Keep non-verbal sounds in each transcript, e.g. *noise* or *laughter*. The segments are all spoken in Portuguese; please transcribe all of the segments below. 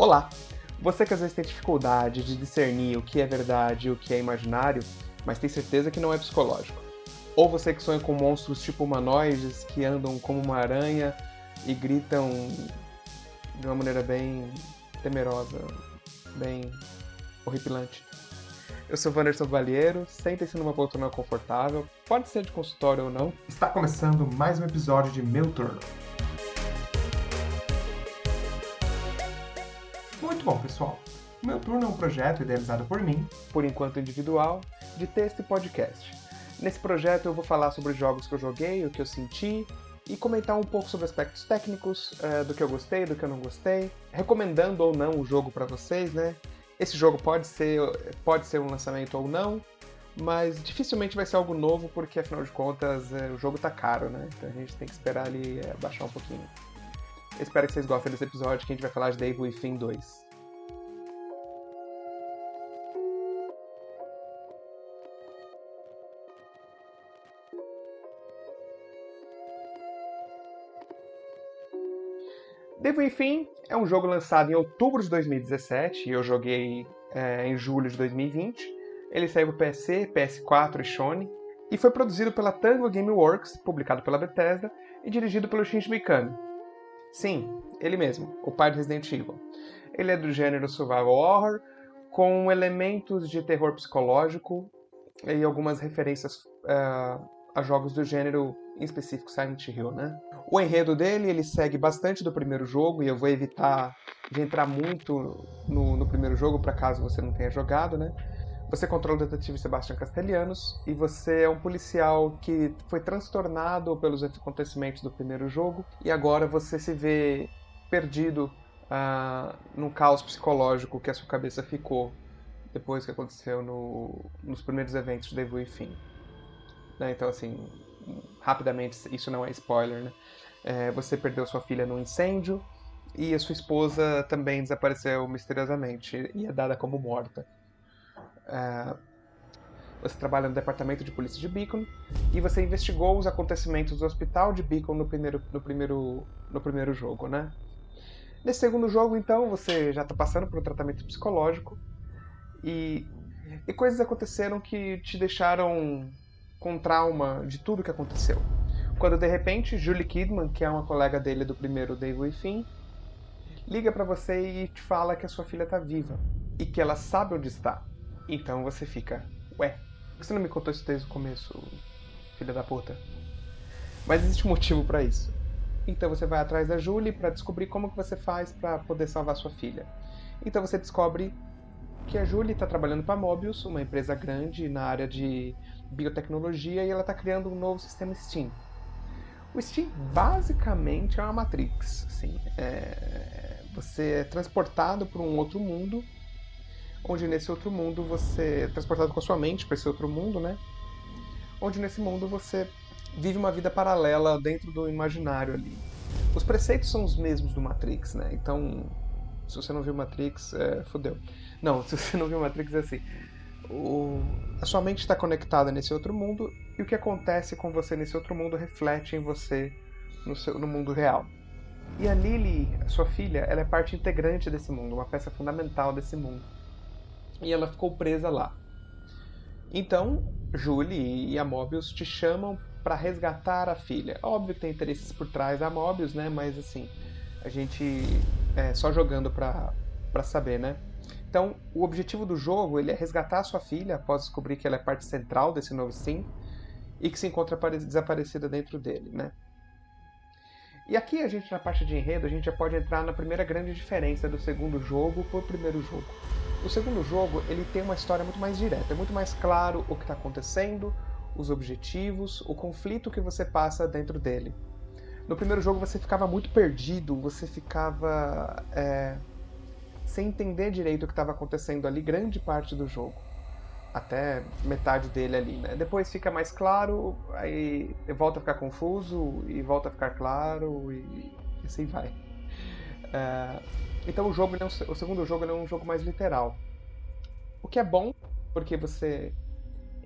Olá! Você que às vezes tem dificuldade de discernir o que é verdade e o que é imaginário, mas tem certeza que não é psicológico. Ou você que sonha com monstros tipo humanoides que andam como uma aranha e gritam de uma maneira bem temerosa, bem horripilante. Eu sou Wanderson Valheiro, sentem-se numa poltrona confortável, pode ser de consultório ou não. Está começando mais um episódio de Meu Turno. Muito bom, pessoal. O Meu Turno é um projeto idealizado por mim, por enquanto individual, de texto e podcast. Nesse projeto eu vou falar sobre os jogos que eu joguei, o que eu senti, e comentar um pouco sobre aspectos técnicos, uh, do que eu gostei, do que eu não gostei, recomendando ou não o jogo para vocês, né? Esse jogo pode ser, pode ser um lançamento ou não, mas dificilmente vai ser algo novo, porque afinal de contas é, o jogo tá caro, né? Então a gente tem que esperar ele é, baixar um pouquinho. espero que vocês gostem desse episódio que a gente vai falar de Devil Within 2. Devil Within é um jogo lançado em outubro de 2017 e eu joguei é, em julho de 2020. Ele saiu para PC, PS4 e Sony e foi produzido pela Tango Gameworks, publicado pela Bethesda e dirigido pelo Shinji Mikami. Sim, ele mesmo, o pai de Resident Evil. Ele é do gênero survival horror, com elementos de terror psicológico e algumas referências uh, a jogos do gênero em específico Silent Hill, né? O enredo dele, ele segue bastante do primeiro jogo, e eu vou evitar de entrar muito no, no primeiro jogo, para caso você não tenha jogado, né? Você controla o detetive Sebastian Castellanos e você é um policial que foi transtornado pelos acontecimentos do primeiro jogo e agora você se vê perdido uh, num caos psicológico que a sua cabeça ficou depois que aconteceu no, nos primeiros eventos de Devil e Fim. Né? Então, assim, rapidamente, isso não é spoiler, né? É, você perdeu sua filha num incêndio e a sua esposa também desapareceu misteriosamente e é dada como morta. É, você trabalha no departamento de polícia de Beacon e você investigou os acontecimentos do hospital de Beacon no primeiro, no primeiro, no primeiro jogo, né? Nesse segundo jogo, então, você já está passando por um tratamento psicológico e, e coisas aconteceram que te deixaram com trauma de tudo que aconteceu. Quando de repente Julie Kidman, que é uma colega dele do primeiro Devil e Fim, liga para você e te fala que a sua filha tá viva e que ela sabe onde está. Então você fica, ué, por que você não me contou isso desde o começo, filha da puta? Mas existe um motivo para isso. Então você vai atrás da Julie para descobrir como que você faz para poder salvar sua filha. Então você descobre que a Julie está trabalhando para Mobius, uma empresa grande na área de biotecnologia, e ela está criando um novo sistema Steam. O Steam basicamente é uma Matrix. Assim, é... Você é transportado para um outro mundo, onde nesse outro mundo você é transportado com a sua mente para esse outro mundo, né? Onde nesse mundo você vive uma vida paralela dentro do imaginário ali. Os preceitos são os mesmos do Matrix, né? Então, se você não viu Matrix, é, fodeu. Não, *laughs* se você não viu Matrix, é assim. O, a sua mente está conectada nesse outro mundo e o que acontece com você nesse outro mundo reflete em você no, seu, no mundo real. E a Lily, a sua filha, ela é parte integrante desse mundo, uma peça fundamental desse mundo. E ela ficou presa lá. Então, Julie e a Mobius te chamam para resgatar a filha. Óbvio que tem interesses por trás da Mobius, né? Mas assim, a gente é só jogando para saber, né? Então, o objetivo do jogo ele é resgatar sua filha após descobrir que ela é parte central desse novo sim e que se encontra desaparecida dentro dele, né? E aqui a gente na parte de enredo a gente já pode entrar na primeira grande diferença do segundo jogo para o primeiro jogo. O segundo jogo ele tem uma história muito mais direta, é muito mais claro o que está acontecendo, os objetivos, o conflito que você passa dentro dele. No primeiro jogo você ficava muito perdido, você ficava é, sem entender direito o que estava acontecendo ali grande parte do jogo. Até metade dele ali, né? Depois fica mais claro, aí volta a ficar confuso, e volta a ficar claro, e, e assim vai. É, então o jogo, é o segundo jogo é um jogo mais literal. O que é bom, porque você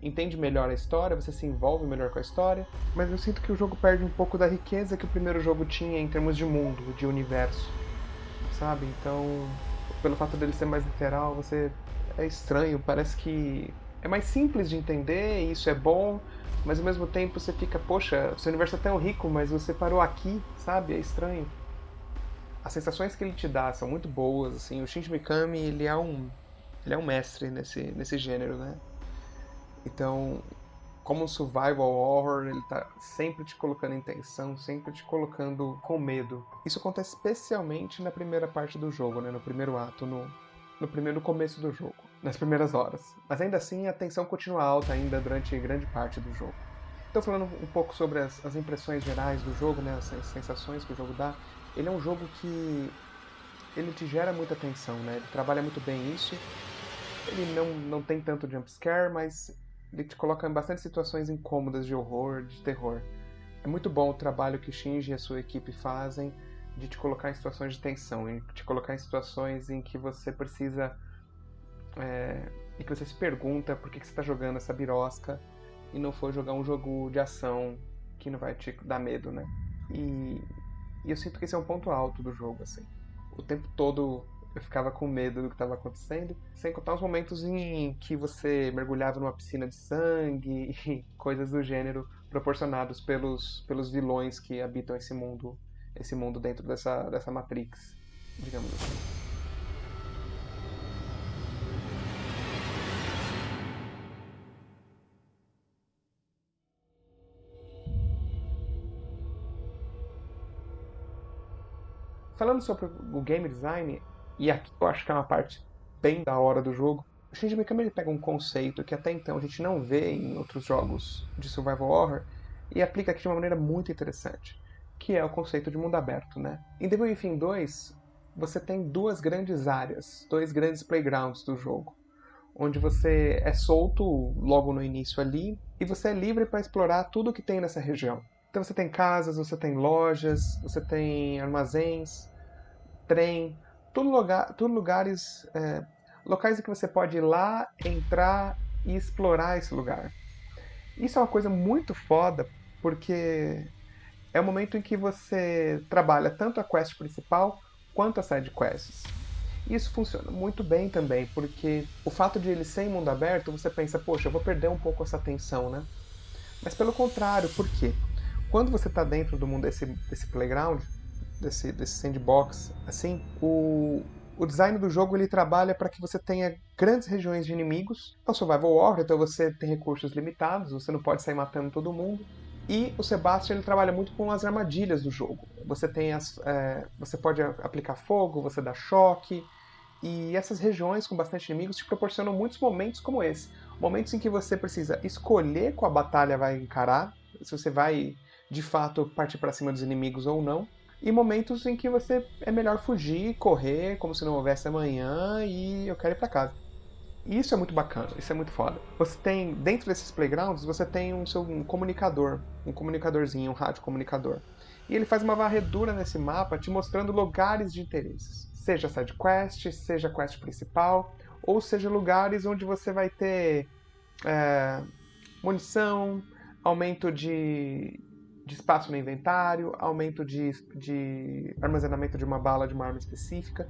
entende melhor a história, você se envolve melhor com a história, mas eu sinto que o jogo perde um pouco da riqueza que o primeiro jogo tinha em termos de mundo, de universo, sabe? Então pelo fato dele ser mais literal, você é estranho, parece que é mais simples de entender, isso é bom, mas ao mesmo tempo você fica, poxa, seu universo é tão rico, mas você parou aqui, sabe? É estranho. As sensações que ele te dá são muito boas, assim, o Shinji Mikami, ele é um ele é um mestre nesse nesse gênero, né? Então, como um survival horror, ele tá sempre te colocando em tensão, sempre te colocando com medo. Isso acontece especialmente na primeira parte do jogo, né? No primeiro ato, no, no primeiro começo do jogo, nas primeiras horas. Mas ainda assim, a tensão continua alta ainda durante grande parte do jogo. Então, falando um pouco sobre as, as impressões gerais do jogo, né? As, sensações que o jogo dá. Ele é um jogo que ele te gera muita tensão, né? Ele trabalha muito bem isso. Ele não, não tem tanto jumpscare, mas ele te coloca em bastante situações incômodas de horror, de terror. É muito bom o trabalho que Shinji e a sua equipe fazem de te colocar em situações de tensão, em te colocar em situações em que você precisa. É, e que você se pergunta por que, que você está jogando essa birosca e não for jogar um jogo de ação que não vai te dar medo, né? E, e eu sinto que esse é um ponto alto do jogo, assim. O tempo todo eu ficava com medo do que estava acontecendo, sem contar os momentos em que você mergulhava numa piscina de sangue *laughs* e coisas do gênero proporcionados pelos, pelos vilões que habitam esse mundo, esse mundo dentro dessa, dessa Matrix, digamos assim. Falando sobre o game design, e aqui eu acho que é uma parte bem da hora do jogo. O Shinji Mikami ele pega um conceito que até então a gente não vê em outros jogos de survival horror e aplica aqui de uma maneira muito interessante, que é o conceito de mundo aberto, né? Em Devil Within 2, você tem duas grandes áreas, dois grandes playgrounds do jogo, onde você é solto logo no início ali e você é livre para explorar tudo que tem nessa região. Então você tem casas, você tem lojas, você tem armazéns, trem, tudo, lugar, tudo lugares, é, locais em que você pode ir lá, entrar e explorar esse lugar. Isso é uma coisa muito foda, porque é o momento em que você trabalha tanto a quest principal quanto a side quests. Isso funciona muito bem também, porque o fato de ele ser em mundo aberto, você pensa, poxa, eu vou perder um pouco essa tensão, né? Mas pelo contrário, por quê? Quando você está dentro do mundo desse, desse playground, desse, desse sandbox, assim, o, o design do jogo ele trabalha para que você tenha grandes regiões de inimigos. É um survival horror, então você tem recursos limitados, você não pode sair matando todo mundo. E o Sebastian ele trabalha muito com as armadilhas do jogo. Você tem as, é, você pode aplicar fogo, você dá choque. E essas regiões com bastante inimigos te proporcionam muitos momentos como esse. Momentos em que você precisa escolher qual batalha vai encarar, se você vai de fato partir para cima dos inimigos ou não e momentos em que você é melhor fugir, correr, como se não houvesse amanhã e eu quero ir para casa. Isso é muito bacana, isso é muito foda. Você tem, dentro desses playgrounds, você tem um seu um comunicador, um comunicadorzinho, um rádio comunicador. E ele faz uma varredura nesse mapa te mostrando lugares de interesses. Seja side quest, seja quest principal, ou seja lugares onde você vai ter é, munição, aumento de, de espaço no inventário, aumento de, de armazenamento de uma bala de uma arma específica.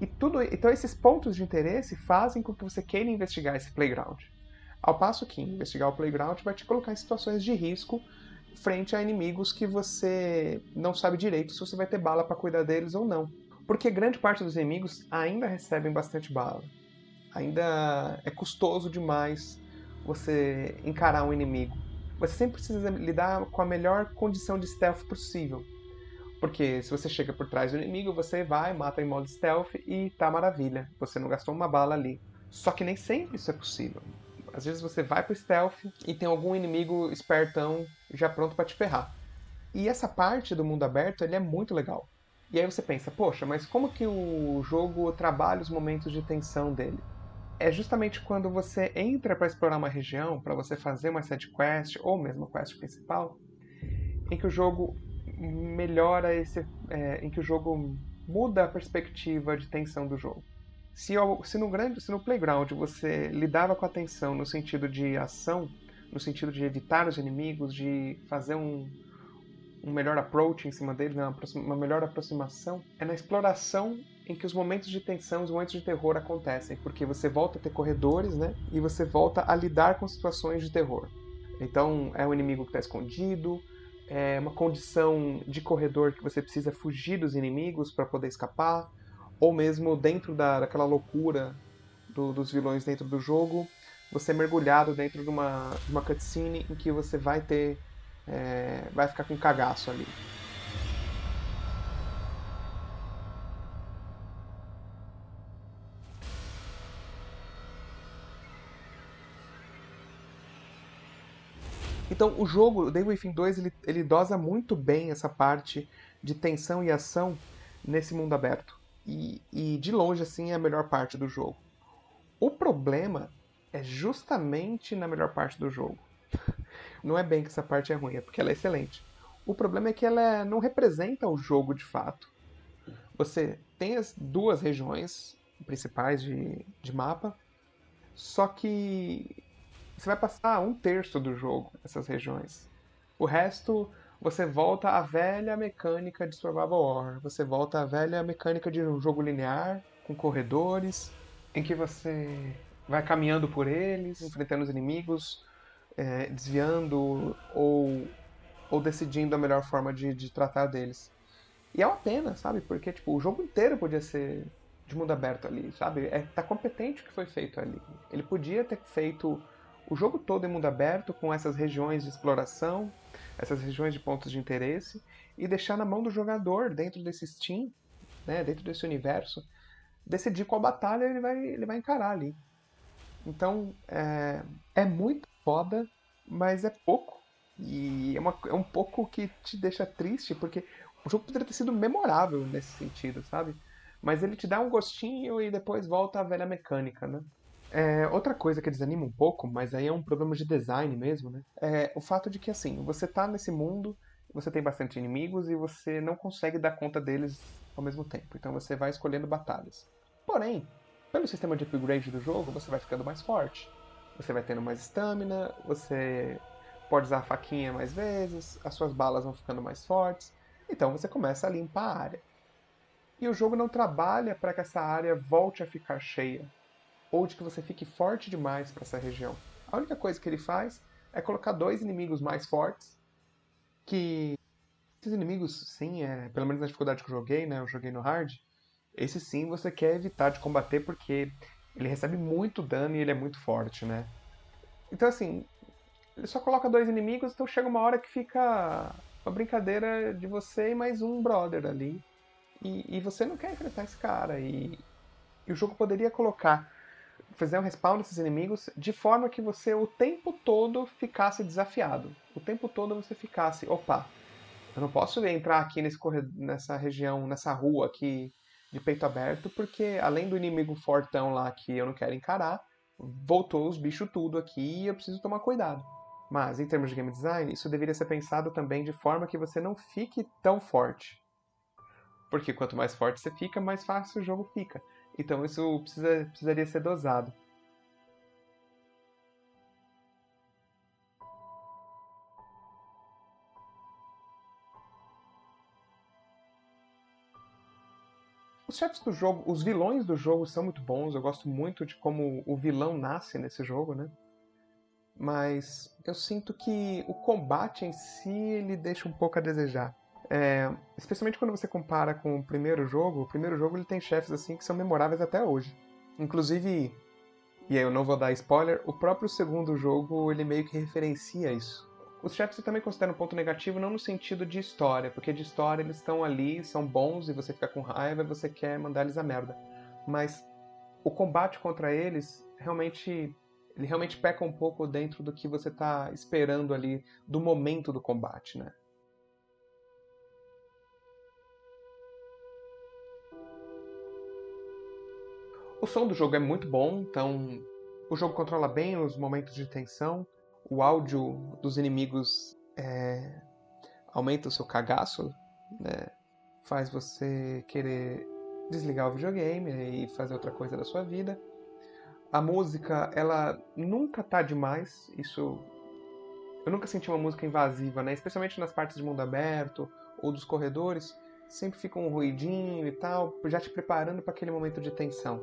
E tudo, então esses pontos de interesse fazem com que você queira investigar esse playground. Ao passo que investigar o playground vai te colocar em situações de risco frente a inimigos que você não sabe direito se você vai ter bala para cuidar deles ou não. Porque grande parte dos inimigos ainda recebem bastante bala. Ainda é custoso demais você encarar um inimigo você sempre precisa lidar com a melhor condição de stealth possível. Porque se você chega por trás do inimigo, você vai, mata em modo stealth e tá maravilha. Você não gastou uma bala ali. Só que nem sempre isso é possível. Às vezes você vai pro stealth e tem algum inimigo espertão já pronto para te ferrar. E essa parte do mundo aberto ele é muito legal. E aí você pensa, poxa, mas como que o jogo trabalha os momentos de tensão dele? É justamente quando você entra para explorar uma região, para você fazer uma side quest ou mesmo a quest principal, em que o jogo melhora esse, é, em que o jogo muda a perspectiva de tensão do jogo. Se, se, no grande, se no playground você lidava com a tensão no sentido de ação, no sentido de evitar os inimigos, de fazer um, um melhor approach em cima deles, né, uma, uma melhor aproximação, é na exploração em que os momentos de tensão, os momentos de terror acontecem, porque você volta a ter corredores, né? E você volta a lidar com situações de terror. Então, é um inimigo que está escondido, é uma condição de corredor que você precisa fugir dos inimigos para poder escapar, ou mesmo dentro da, daquela loucura do, dos vilões dentro do jogo, você é mergulhado dentro de uma, de uma cutscene em que você vai ter. É, vai ficar com cagaço ali. Então, o jogo, o Devil Within 2, ele, ele dosa muito bem essa parte de tensão e ação nesse mundo aberto. E, e de longe, assim, é a melhor parte do jogo. O problema é justamente na melhor parte do jogo. *laughs* Não é bem que essa parte é ruim, é porque ela é excelente. O problema é que ela é, não representa o jogo de fato. Você tem as duas regiões principais de, de mapa, só que você vai passar um terço do jogo nessas regiões. O resto, você volta à velha mecânica de Survival Horror. Você volta à velha mecânica de um jogo linear, com corredores, em que você vai caminhando por eles, enfrentando os inimigos, é, desviando ou, ou decidindo a melhor forma de, de tratar deles. E é uma pena, sabe? Porque tipo, o jogo inteiro podia ser de mundo aberto ali, sabe? É, tá competente o que foi feito ali. Ele podia ter feito o jogo todo em mundo aberto, com essas regiões de exploração, essas regiões de pontos de interesse, e deixar na mão do jogador, dentro desse Steam, né, dentro desse universo, decidir qual batalha ele vai, ele vai encarar ali. Então, é, é muito foda, mas é pouco. E é, uma, é um pouco que te deixa triste, porque o jogo poderia ter sido memorável nesse sentido, sabe? Mas ele te dá um gostinho e depois volta à velha mecânica, né? É, outra coisa que desanima um pouco, mas aí é um problema de design mesmo, né? É o fato de que, assim, você tá nesse mundo, você tem bastante inimigos e você não consegue dar conta deles ao mesmo tempo. Então você vai escolhendo batalhas. Porém, pelo sistema de upgrade do jogo, você vai ficando mais forte. Você vai tendo mais estamina, você pode usar a faquinha mais vezes, as suas balas vão ficando mais fortes. Então você começa a limpar a área. E o jogo não trabalha para que essa área volte a ficar cheia ou de que você fique forte demais para essa região. A única coisa que ele faz é colocar dois inimigos mais fortes, que esses inimigos, sim, é, pelo menos na dificuldade que eu joguei, né, eu joguei no hard, esse sim você quer evitar de combater porque ele recebe muito dano e ele é muito forte, né? Então assim, ele só coloca dois inimigos, então chega uma hora que fica uma brincadeira de você e mais um brother ali. E, e você não quer enfrentar esse cara. E, e o jogo poderia colocar fazer um respawn desses inimigos de forma que você o tempo todo ficasse desafiado. O tempo todo você ficasse, opa, eu não posso entrar aqui nesse corredor, nessa região, nessa rua aqui de peito aberto, porque além do inimigo fortão lá que eu não quero encarar, voltou os bichos tudo aqui e eu preciso tomar cuidado. Mas em termos de game design, isso deveria ser pensado também de forma que você não fique tão forte. Porque quanto mais forte você fica, mais fácil o jogo fica. Então isso precisa, precisaria ser dosado. Os chefes do jogo, os vilões do jogo são muito bons. Eu gosto muito de como o vilão nasce nesse jogo, né? Mas eu sinto que o combate em si ele deixa um pouco a desejar. É, especialmente quando você compara com o primeiro jogo, o primeiro jogo ele tem chefes assim que são memoráveis até hoje. Inclusive, e aí eu não vou dar spoiler, o próprio segundo jogo ele meio que referencia isso. Os chefes eu também considero um ponto negativo, não no sentido de história, porque de história eles estão ali, são bons e você fica com raiva e você quer mandar eles a merda. Mas o combate contra eles realmente ele realmente peca um pouco dentro do que você está esperando ali do momento do combate, né? O som do jogo é muito bom, então o jogo controla bem os momentos de tensão. O áudio dos inimigos é, aumenta o seu cagaço, né? faz você querer desligar o videogame e fazer outra coisa da sua vida. A música, ela nunca tá demais, isso eu nunca senti uma música invasiva, né? Especialmente nas partes de mundo aberto ou dos corredores, sempre fica um ruidinho e tal, já te preparando para aquele momento de tensão.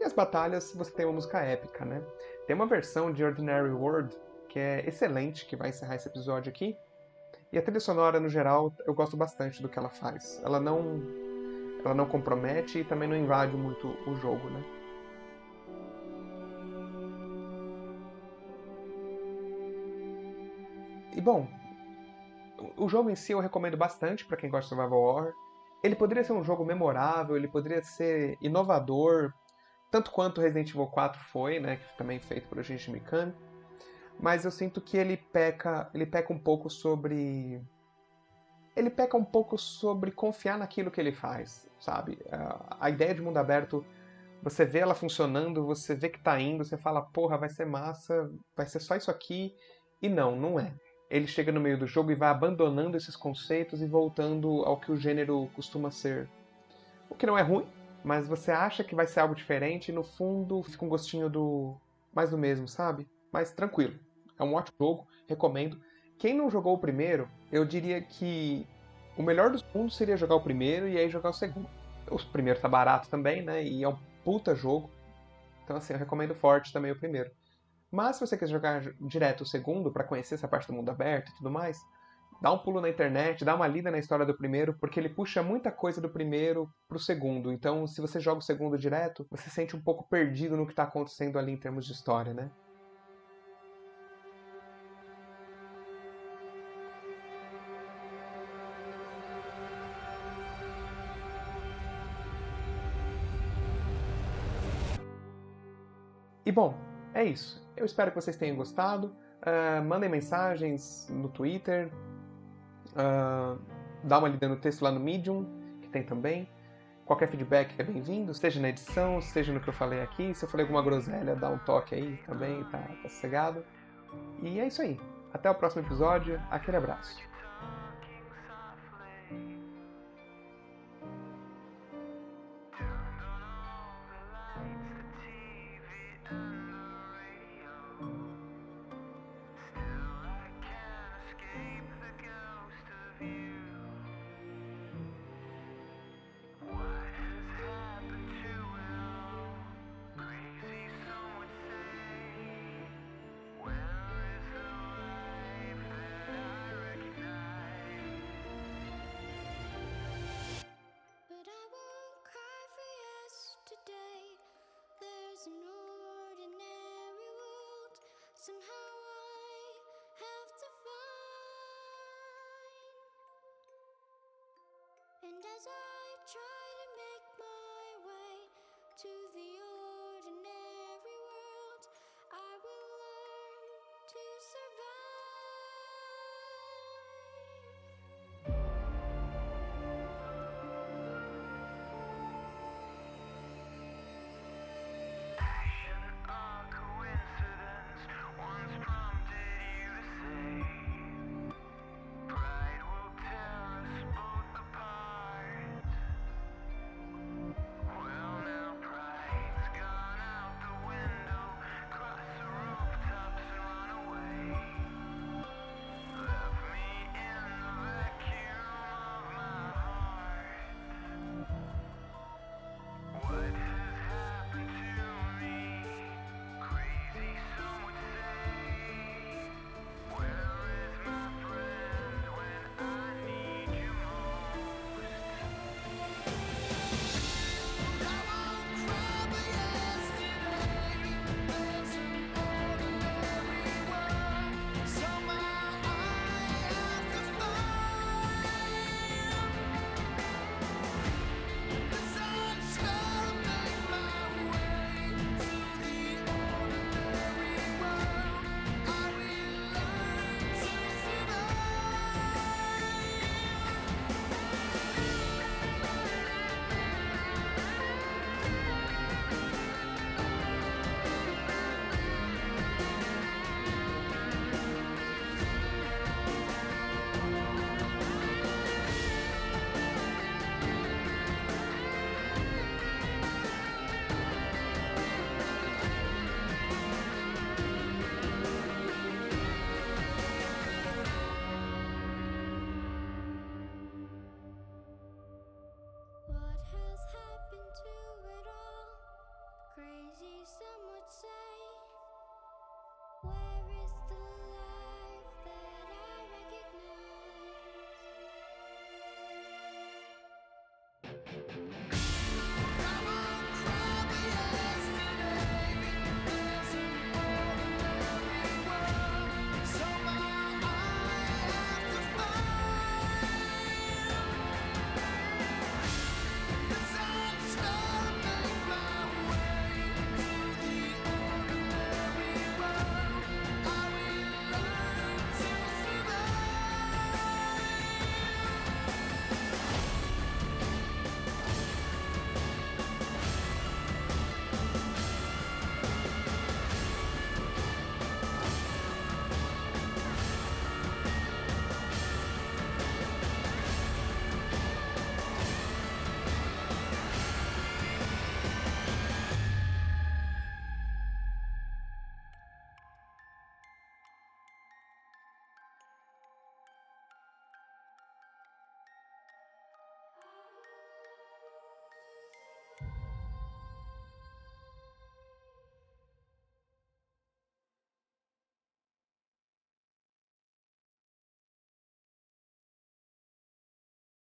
E as batalhas, você tem uma música épica, né? Tem uma versão de Ordinary World que é excelente, que vai encerrar esse episódio aqui. E a trilha sonora, no geral, eu gosto bastante do que ela faz. Ela não, ela não compromete e também não invade muito o jogo, né? E bom, o jogo em si eu recomendo bastante para quem gosta de survival horror. Ele poderia ser um jogo memorável, ele poderia ser inovador, tanto quanto Resident Evil 4 foi, né, que também é feito por Shinji Mikami. Mas eu sinto que ele peca, ele peca um pouco sobre ele peca um pouco sobre confiar naquilo que ele faz, sabe? A ideia de mundo aberto, você vê ela funcionando, você vê que tá indo, você fala, porra, vai ser massa, vai ser só isso aqui. E não, não é ele chega no meio do jogo e vai abandonando esses conceitos e voltando ao que o gênero costuma ser. O que não é ruim, mas você acha que vai ser algo diferente e no fundo fica um gostinho do mais do mesmo, sabe? Mas tranquilo. É um ótimo jogo, recomendo. Quem não jogou o primeiro, eu diria que o melhor dos mundos seria jogar o primeiro e aí jogar o segundo. O primeiro tá barato também, né? E é um puta jogo. Então assim, eu recomendo forte também o primeiro. Mas se você quiser jogar direto o segundo para conhecer essa parte do mundo aberto e tudo mais, dá um pulo na internet, dá uma lida na história do primeiro, porque ele puxa muita coisa do primeiro pro segundo. Então, se você joga o segundo direto, você se sente um pouco perdido no que está acontecendo ali em termos de história, né? E bom, é isso. Eu espero que vocês tenham gostado. Uh, mandem mensagens no Twitter. Uh, dá uma lida no texto lá no Medium, que tem também. Qualquer feedback é bem-vindo, seja na edição, seja no que eu falei aqui. Se eu falei alguma groselha, dá um toque aí também, tá, tá sossegado. E é isso aí. Até o próximo episódio. Aquele abraço. Somehow I have to find. And as I try to make my way to the